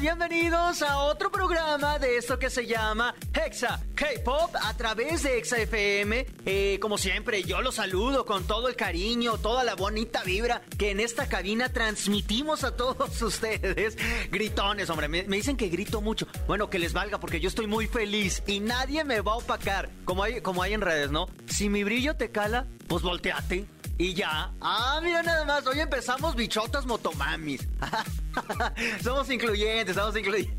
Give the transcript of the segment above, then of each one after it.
Bienvenidos a otro programa de esto que se llama Hexa K-Pop a través de Hexa FM. Eh, como siempre, yo los saludo con todo el cariño, toda la bonita vibra que en esta cabina transmitimos a todos ustedes. Gritones, hombre, me, dicen que grito mucho. Bueno, que les valga porque yo estoy muy feliz y nadie me va a opacar, como hay, como hay en redes, ¿no? Si mi brillo te cala, pues volteate. Y ya. Ah, mira nada más. Hoy empezamos bichotas motomamis. somos incluyentes, somos incluyentes.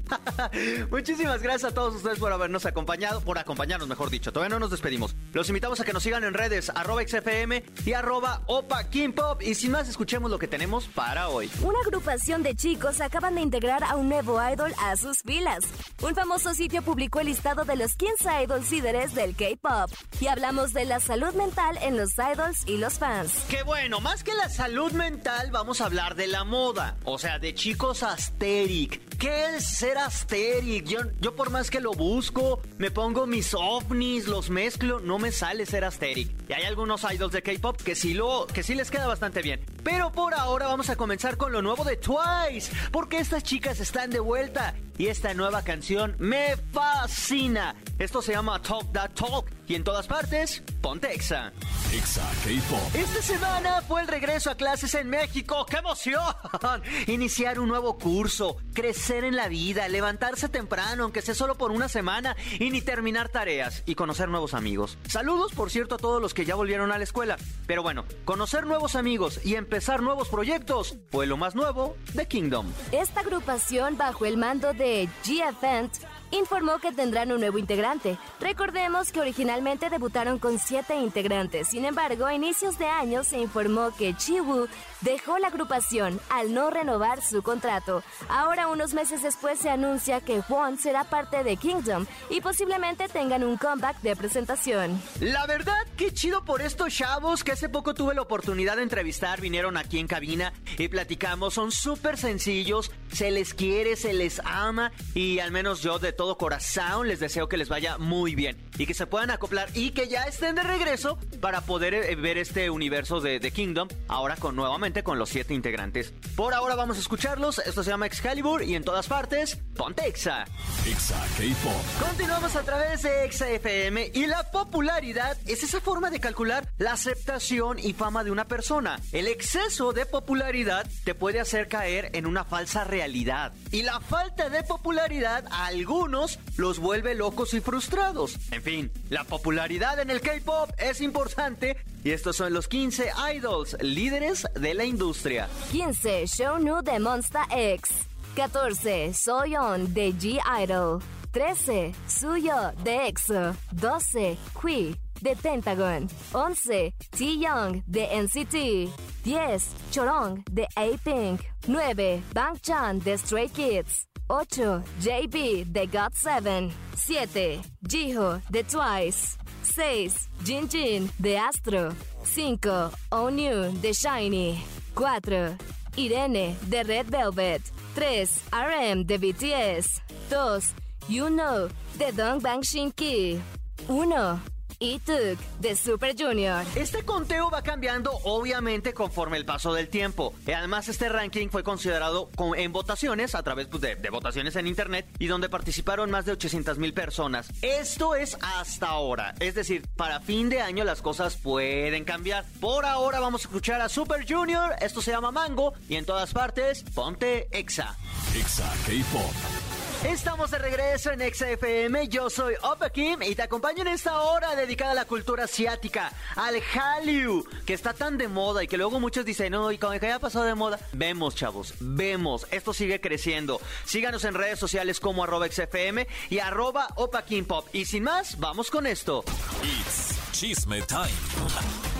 Muchísimas gracias a todos ustedes por habernos acompañado, por acompañarnos, mejor dicho. Todavía no nos despedimos. Los invitamos a que nos sigan en redes, arroba XFM y arroba Opa King Pop. Y sin más, escuchemos lo que tenemos para hoy. Una agrupación de chicos acaban de integrar a un nuevo idol a sus filas. Un famoso sitio publicó el listado de los 15 idols líderes del K-pop. Y hablamos de la salud mental en los idols y los fans. Qué bueno, más que la salud mental, vamos a hablar de la moda. O sea, de chicos asteric. ¿Qué es ser asteric? Yo, yo por más que lo busco, me pongo mis ovnis, los mezclo, no me sale ser asteric. Y hay algunos idols de K-pop que sí lo, que sí les queda bastante bien. Pero por ahora vamos a comenzar con lo nuevo de Twice, porque estas chicas están de vuelta y esta nueva canción me fascina. Esto se llama Talk That Talk y en todas partes, ponte Exa. Exa K-Pop. Esta semana fue el regreso a clases en México. ¡Qué emoción! Iniciar un nuevo curso, crecer en la vida, levantarse temprano, aunque sea solo por una semana, y ni terminar tareas y conocer nuevos amigos. Saludos, por cierto, a todos los que ya volvieron a la escuela. Pero bueno, conocer nuevos amigos y empezar nuevos proyectos fue lo más nuevo de Kingdom. Esta agrupación bajo el mando de G-Event informó que tendrán un nuevo integrante. Recordemos que originalmente debutaron con siete integrantes. Sin embargo, a inicios de año se informó que Chiwu dejó la agrupación al no renovar su contrato. Ahora, unos meses después, se anuncia que Juan será parte de Kingdom y posiblemente tengan un comeback de presentación. La verdad, qué chido por estos chavos que hace poco tuve la oportunidad de entrevistar. Vinieron aquí en cabina y platicamos. Son súper sencillos, se les quiere, se les ama y al menos yo de todo corazón les deseo que les vaya muy bien y que se puedan acoplar y que ya estén de regreso para poder eh, ver este universo de, The Kingdom ahora con nuevamente con los siete integrantes. Por ahora vamos a escucharlos, esto se llama Excalibur y en todas partes, ponte Exa. Exa K-Pop. Continuamos a través de Exa FM y la popularidad es esa forma de calcular la aceptación y fama de una persona. El exceso de popularidad te puede hacer caer en una falsa realidad y la falta de popularidad a algunos los vuelve locos y frustrados. En fin, la popularidad en el K-pop es importante y estos son los 15 idols líderes de la industria. 15 Shownu de Monsta X. 14 Soyeon de G-Idol. 13 Suyo de EXO. 12 Hui de Pentagon. 11 T-Young de NCT. 10 Chorong de A-Pink. 9 Bang Chan de Stray Kids. 8. JB de God7. 7. Jiho de Twice. 6. Jinjin de Astro. 5. Onyu de Shiny. 4. Irene de Red Velvet. 3. RM de BTS. 2. You Know de Dong Bang Shin Ki. 1 y Tuk de Super Junior. Este conteo va cambiando obviamente conforme el paso del tiempo. Y además este ranking fue considerado en votaciones a través pues, de, de, votaciones en internet y donde participaron más de 800 mil personas. Esto es hasta ahora. Es decir, para fin de año las cosas pueden cambiar. Por ahora vamos a escuchar a Super Junior. Esto se llama Mango y en todas partes ponte Exa. Exa K-Pop. Estamos de regreso en XFM. Yo soy Opa Kim y te acompaño en esta hora dedicada a la cultura asiática, al Hallyu, que está tan de moda y que luego muchos dicen, no, y que haya pasado de moda. Vemos, chavos, vemos. Esto sigue creciendo. Síganos en redes sociales como arroba XFM y arroba Opa Kim Pop. Y sin más, vamos con esto. It's Chisme Time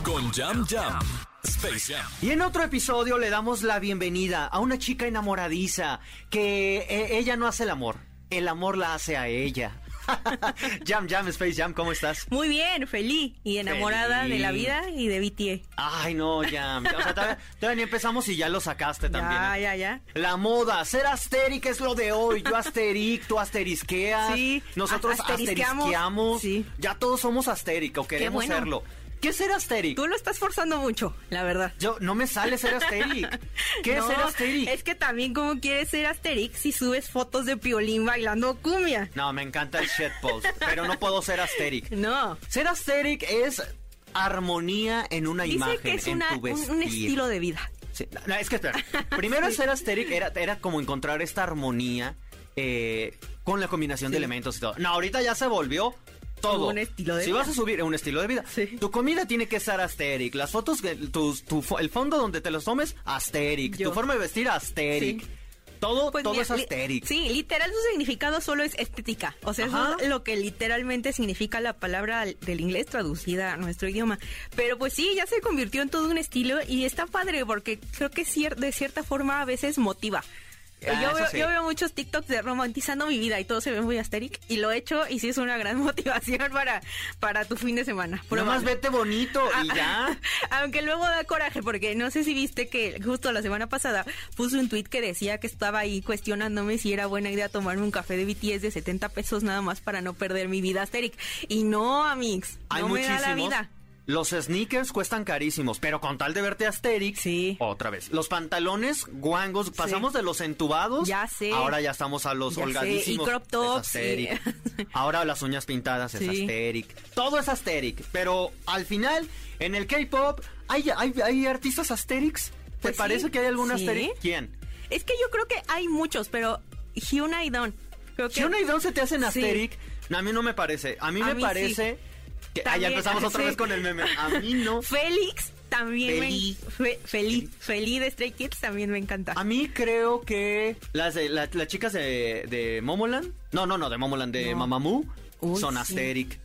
con Jam Jam. Y en otro episodio le damos la bienvenida a una chica enamoradiza que eh, ella no hace el amor, el amor la hace a ella. Jam Jam, Space Jam, ¿cómo estás? Muy bien, feliz y enamorada de la vida y de BTE. Ay, no, Jam. O sea, todavía, todavía ni empezamos y ya lo sacaste también. Ya, ¿eh? ya, ya. La moda, ser asteric es lo de hoy. Yo asteric, tú asterisqueas. Sí, Nosotros asterisqueamos. asterisqueamos. Sí. Ya todos somos asteric o queremos bueno. serlo. ¿Qué es ser asteric? Tú lo estás forzando mucho, la verdad. Yo, no me sale ser asteric. ¿Qué es ser asteric? Es que también como quieres ser Asterix si subes fotos de Piolín bailando cumbia. No, me encanta el shitpost, pero no puedo ser asteric. No. Ser asteric es armonía en una Dice imagen, que es en una- tu un, vestir. un estilo de vida. Sí, no, es que espera. Primero ser asteric era, era como encontrar esta armonía eh, con la combinación de elementos y todo. No, ahorita ya se volvió todo. Un estilo de si vida. vas a subir un estilo de vida, Sí. tu comida tiene que ser asteric. Las fotos, tu fo- el fondo donde te los tomes, asteric. Yo. Tu forma de vestir, asteric. Sí. Todo, Pues todo mira, es asteric. Sí, literal su significado solo es estética. O sea, eso es lo que literalmente significa la palabra del inglés traducida a nuestro idioma. Pero pues sí, ya se convirtió en todo un estilo y está padre porque creo que cier- de cierta forma a veces motiva. Ah, yo, veo, sí. yo veo muchos TikToks de romantizando mi vida y todo se ve muy asteric y lo he hecho y sí es una gran motivación para, para tu fin de semana. Nomás Probable. vete bonito y ya. Aunque luego da coraje, porque no sé si viste que justo la semana pasada puse un tweet que decía que estaba ahí cuestionándome si era buena idea tomarme un café de BTS de 70 pesos nada más para no perder mi vida Asterix. Y no, amigos, Hay no me muchísimos. da la vida. Los sneakers cuestan carísimos, pero con tal de verte Asterix, Sí. otra vez. Los pantalones guangos, pasamos de los entubados, Ya sé. ahora ya estamos a los Ya sé, holgadísimos. y crop tops, ahora las uñas pintadas es. Asterix. Todo es Asterix, pero al final, en el K-pop, ¿hay, hay, hay artistas Asterix? ¿Te Pues parece que hay algún. Asterix? ¿Quién? Es que yo creo que hay muchos, pero Hyuna y Don. Creo que ¿Hyuna y Don se te hacen. Asterix? A mí no me parece. A mí A me mí parece... Que, ah, ya empezamos otra sí. vez con el meme. A mí no. Félix también Feli. me fe- Feli, Feli de Stray Kids también me encanta. A mí creo que las de la- las chicas de, de Momoland, no, no, no, de Momoland, de No. Mamamoo, Uy, son sí. Asterix.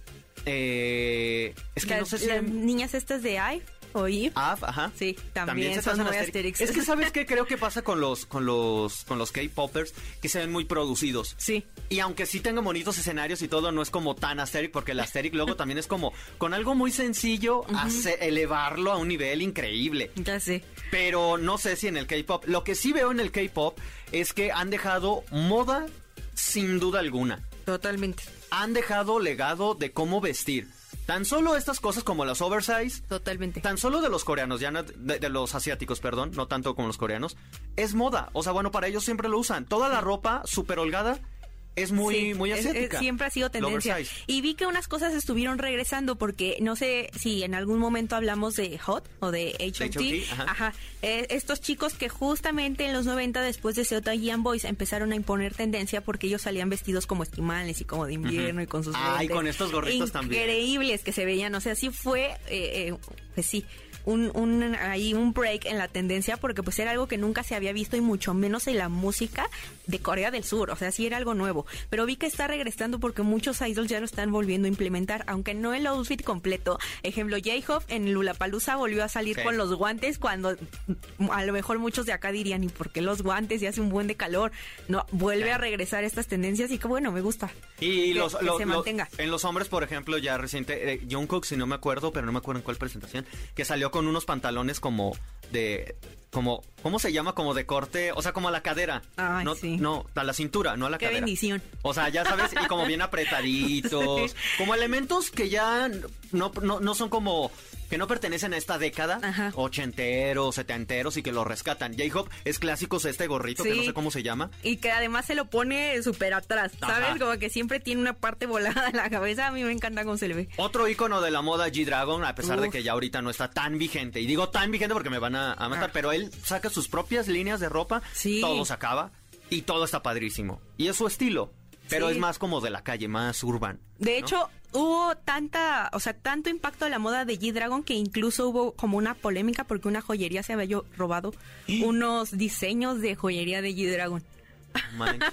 Eh, es que las, no sé si las niñas estas de IVE o Eve. Af, ajá. Sí, también se te son muy Asterix. Es que sabes qué creo que pasa con los con los con los K-popers que se ven muy producidos. Sí. Y aunque sí tengan bonitos escenarios y todo, no es como tan Asterix, porque el Asterix luego también es como con algo muy sencillo, hace- elevarlo a un nivel increíble. Ya sé. Pero no sé si en el K-pop. Lo que sí veo en el K-pop es que han dejado moda sin duda alguna. Totalmente. Han dejado legado de cómo vestir. Tan solo estas cosas como las oversize, Totalmente. tan solo de los coreanos, ya no- de, de los asiáticos, perdón, no tanto como los coreanos, es moda. O sea, bueno, para ellos siempre lo usan. Toda la ropa súper holgada es muy, Sí, muy es- es- asiática. siempre ha sido tendencia. Y vi que unas cosas estuvieron regresando porque no sé si en algún momento hablamos de Hot o de HOT. H.O.T., ajá. Ajá. Eh, estos chicos que justamente en los 90 después de Seota y Boys empezaron a imponer tendencia porque ellos salían vestidos como estimales y como de invierno y con sus con estos gorritos también. Increíbles que se veían. O sea, sí fue, eh, eh, pues sí. Un, un, ahí un break en la tendencia porque pues era algo que nunca se había visto y mucho menos en la música de Corea del Sur, o sea, sí era algo nuevo, pero vi que está regresando porque muchos idols ya lo están volviendo a implementar, aunque no el outfit completo. Ejemplo, J-Hope en Lulapalooza volvió a salir Sí. con los guantes cuando a lo mejor muchos de acá dirían, ¿y por qué los guantes? Y hace un buen de calor. No, vuelve a regresar estas tendencias y que bueno, me gusta. Y que- los, que se mantenga. en los hombres, por ejemplo, ya reciente, eh, Jungkook, si no me acuerdo, pero no me acuerdo en cuál presentación, que salió con unos pantalones como de, como, ¿cómo se llama? Como de corte, o sea, como a la cadera. Ay, no, sí. no, a la cintura, no a la Qué cadera. bendición. O sea, ya sabes, y como bien apretaditos, Sí. como elementos que ya no, no, no son como que no pertenecen a esta década, Ajá. ochenteros, setenteros y que lo rescatan. J-Hop es clásicos este gorrito que no sé cómo se llama. Y que además se lo pone súper atrás, ¿sabes? Ajá. Como que siempre tiene una parte volada en la cabeza. A mí me encanta cómo se le ve. Otro icono de la moda G-Dragon, a pesar de que ya ahorita no está tan vigente. Y digo tan vigente porque me van a, a matar, Ah. pero él saca sus propias líneas de ropa, Sí. todo se acaba y todo está padrísimo. Y es su estilo, pero Sí. es más como de la calle, más urban. De ¿no? hecho, hubo tanta, o sea, tanto impacto de la moda de G-Dragon que incluso hubo como una polémica porque una joyería se había robado unos diseños de joyería de G-Dragon.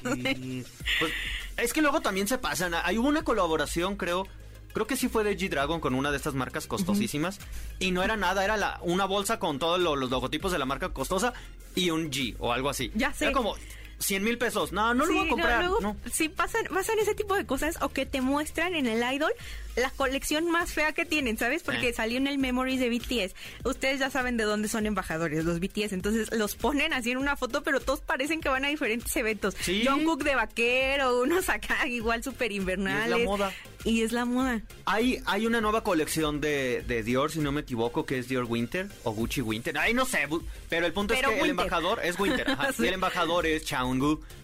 Pues, es que luego también se pasan. Ahí hubo una colaboración, creo. Creo que sí fue de G-Dragon con una de estas marcas costosísimas. Y no era nada, era la, una bolsa con todos lo- los logotipos de la marca costosa y un G o algo así. Ya sé. Era como. 100 mil pesos. No, no lo voy a comprar. luego, no. Sí, pasan, pasan ese tipo de cosas o que te muestran en el idol la colección más fea que tienen, ¿sabes? Porque Eh. salió en el Memories de BTS. Ustedes ya saben de dónde son embajadores, los BTS. Entonces los ponen así en una foto, pero todos parecen que van a diferentes eventos. Sí. Jungkook de vaquero, unos acá igual súper invernales. moda. Y es la moda. Hay, hay una nueva colección de, de Dior, si no me equivoco, que es Dior Winter o Gucci Winter. Ay, no sé, pero el punto Pero es que el embajador es Winter. ajá, Sí. Y el embajador es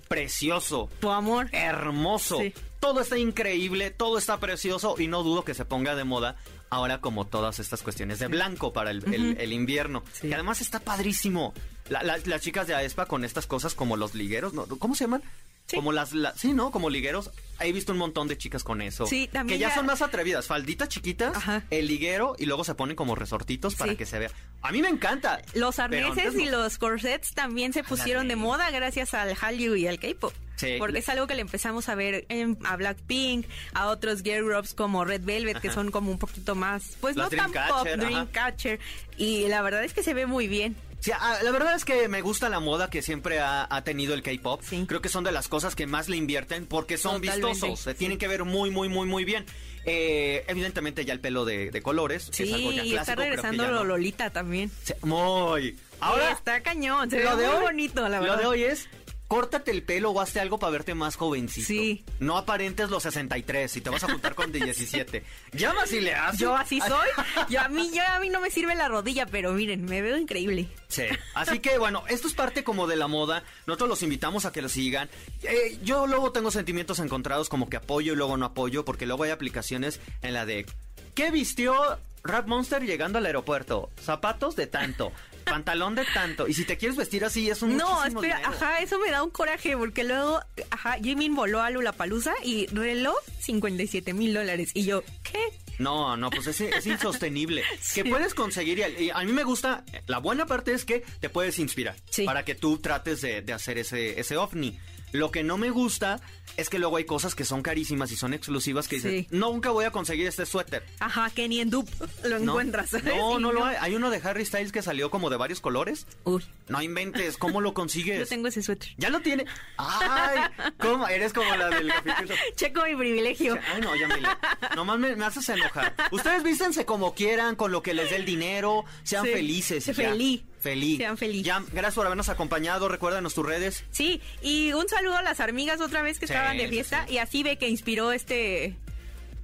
Precioso. Tu amor. hermoso. Sí. Todo está increíble, todo está precioso y no dudo que se ponga de moda ahora como todas estas cuestiones de blanco para el, el- el invierno. Sí. Y además está padrísimo. La- la- las chicas de Aespa con estas cosas como los ligueros, ¿no? ¿cómo se llaman? Sí. Como las, la- sí, ¿no? Como ligueros. He visto un montón de chicas con eso. Sí, también Que ya, ya- son más atrevidas. Falditas chiquitas, Ajá. el liguero y luego se ponen como resortitos para Sí. que se vea. A mí me encanta. Los arneses y los corsets también se pusieron de moda gracias al Hallyu y al K-pop. Sí. Porque es algo que le empezamos a ver en- a Blackpink, a otros girl groups como Red Velvet, que son como un poquito más, pues Las no tan pop. Dreamcatcher. Y la verdad es que se ve muy bien. Sí, ah, la verdad es que me gusta la moda que siempre ha, ha tenido el K-pop. Sí. Creo que son de las cosas que más le invierten porque son Totalmente. vistosos. Se tienen que ver muy, muy, muy, muy bien. Eh, evidentemente ya el pelo de, de colores Sí, es algo ya y clásico. está regresando no. Lolita también. Sí, muy. Ahora, está cañón, se lo ve muy hoy, bonito, la verdad. Lo de hoy es córtate el pelo o hazte algo para verte más jovencito. Sí. No aparentes los 63 y te vas a juntar con 17. Llama si le haces. Yo así soy. Yo a mí, yo a mí no me sirve la rodilla, pero miren, me veo increíble. Sí, así que bueno, esto es parte como de la moda. Nosotros los invitamos a que lo sigan. Eh, yo luego tengo sentimientos encontrados como que apoyo y luego no apoyo, porque luego hay aplicaciones en la de ¿qué vistió Rap Monster llegando al aeropuerto? Zapatos de tanto, pantalón de tanto. Y si te quieres vestir así es un No, espera, dinero. ajá, eso me da un coraje porque luego, ajá, Jimin voló a Lulapalooza y reloj 57 mil dólares. Y yo, ¿qué? No, no, pues es, es insostenible. Sí. Que puedes conseguir, y a- y a mí me gusta, la buena parte es que te puedes inspirar Sí. para que tú trates de, de hacer ese, ese ovni. Lo que no me gusta es que luego hay cosas que son carísimas y son exclusivas que dices, Sí. nunca voy a conseguir este suéter. Ajá, que ni en dupe lo ¿no? encuentras. ¿sabes? No, Y no lo hay. Hay uno de Harry Styles que salió como de varios colores. Uy, No inventes, ¿cómo lo yo consigues? tengo ese suéter. Ya lo tiene. Ay, ¿cómo? Eres como la del capítulo. Checo mi privilegio. Ay, no, Yamile. Nomás me, me haces enojar. Ustedes vístense como quieran, con lo que les dé el dinero. Sean Sí. felices. ya. feliz. Feliz. Sean feliz. Ya, gracias por habernos acompañado. Recuérdanos tus redes. Sí, y un saludo a las amigas otra vez que Sí, estaban de sí, fiesta y así ve que inspiró este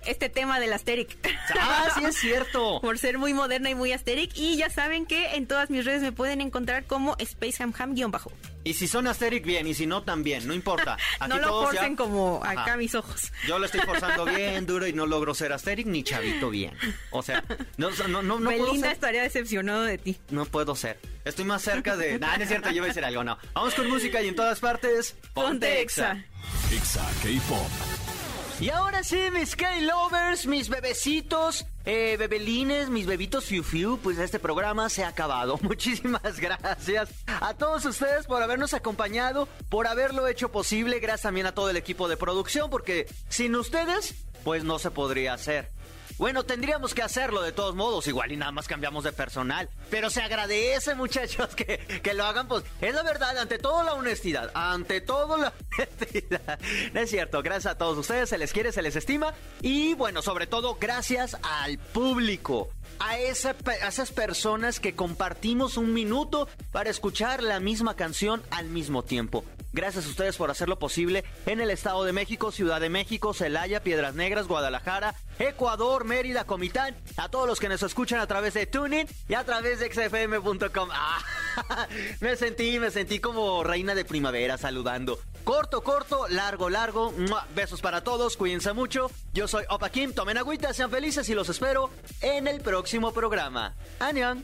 este tema del Asterix. Ah, sí es cierto. Por ser muy moderna y muy Asterix. Y ya saben que en todas mis redes me pueden encontrar como SpaceHamHam-bajo. Y si son Asterix, bien. Y si no, también. No importa. Aquí No lo ya- forcen como Ajá. acá mis ojos. Yo lo estoy forzando bien duro y no logro ser Asterix ni Chavito bien. O sea, no, no, no, no puedo Belinda ser. estaría decepcionado de ti. No puedo ser. Estoy más cerca de. Nah, no es cierto, yo voy a decir algo, no. Vamos con música y en todas partes. Ponte Exa. Exa K-Pop. Y ahora sí, mis K-Lovers, mis bebecitos, eh, bebelines, mis bebitos fiu fiu, pues este programa se ha acabado. Muchísimas gracias a todos ustedes por habernos acompañado, por haberlo hecho posible. Gracias también a todo el equipo de producción, porque sin ustedes, pues no se podría hacer. Bueno, tendríamos que hacerlo de todos modos, igual y nada más cambiamos de personal. Pero se agradece, muchachos, que, que lo hagan, pues es la verdad, ante todo la honestidad, ante todo la honestidad. Es cierto, gracias a todos ustedes, se les quiere, se les estima. Y bueno, sobre todo, gracias al público, a, esas personas que compartimos un minuto para escuchar la misma canción al mismo tiempo. Gracias a ustedes por hacerlo posible en el Estado de México, Ciudad de México, Celaya, Piedras Negras, Guadalajara, Ecuador, Mérida, Comitán, a todos los que nos escuchan a través de TuneIn y a través de xfm.com. Ah, me sentí, me sentí como reina de primavera saludando. Corto, corto, largo, largo. Besos para todos, cuídense mucho. Yo soy Opa Kim, tomen agüita, sean felices y los espero en el próximo programa. ¡Anión!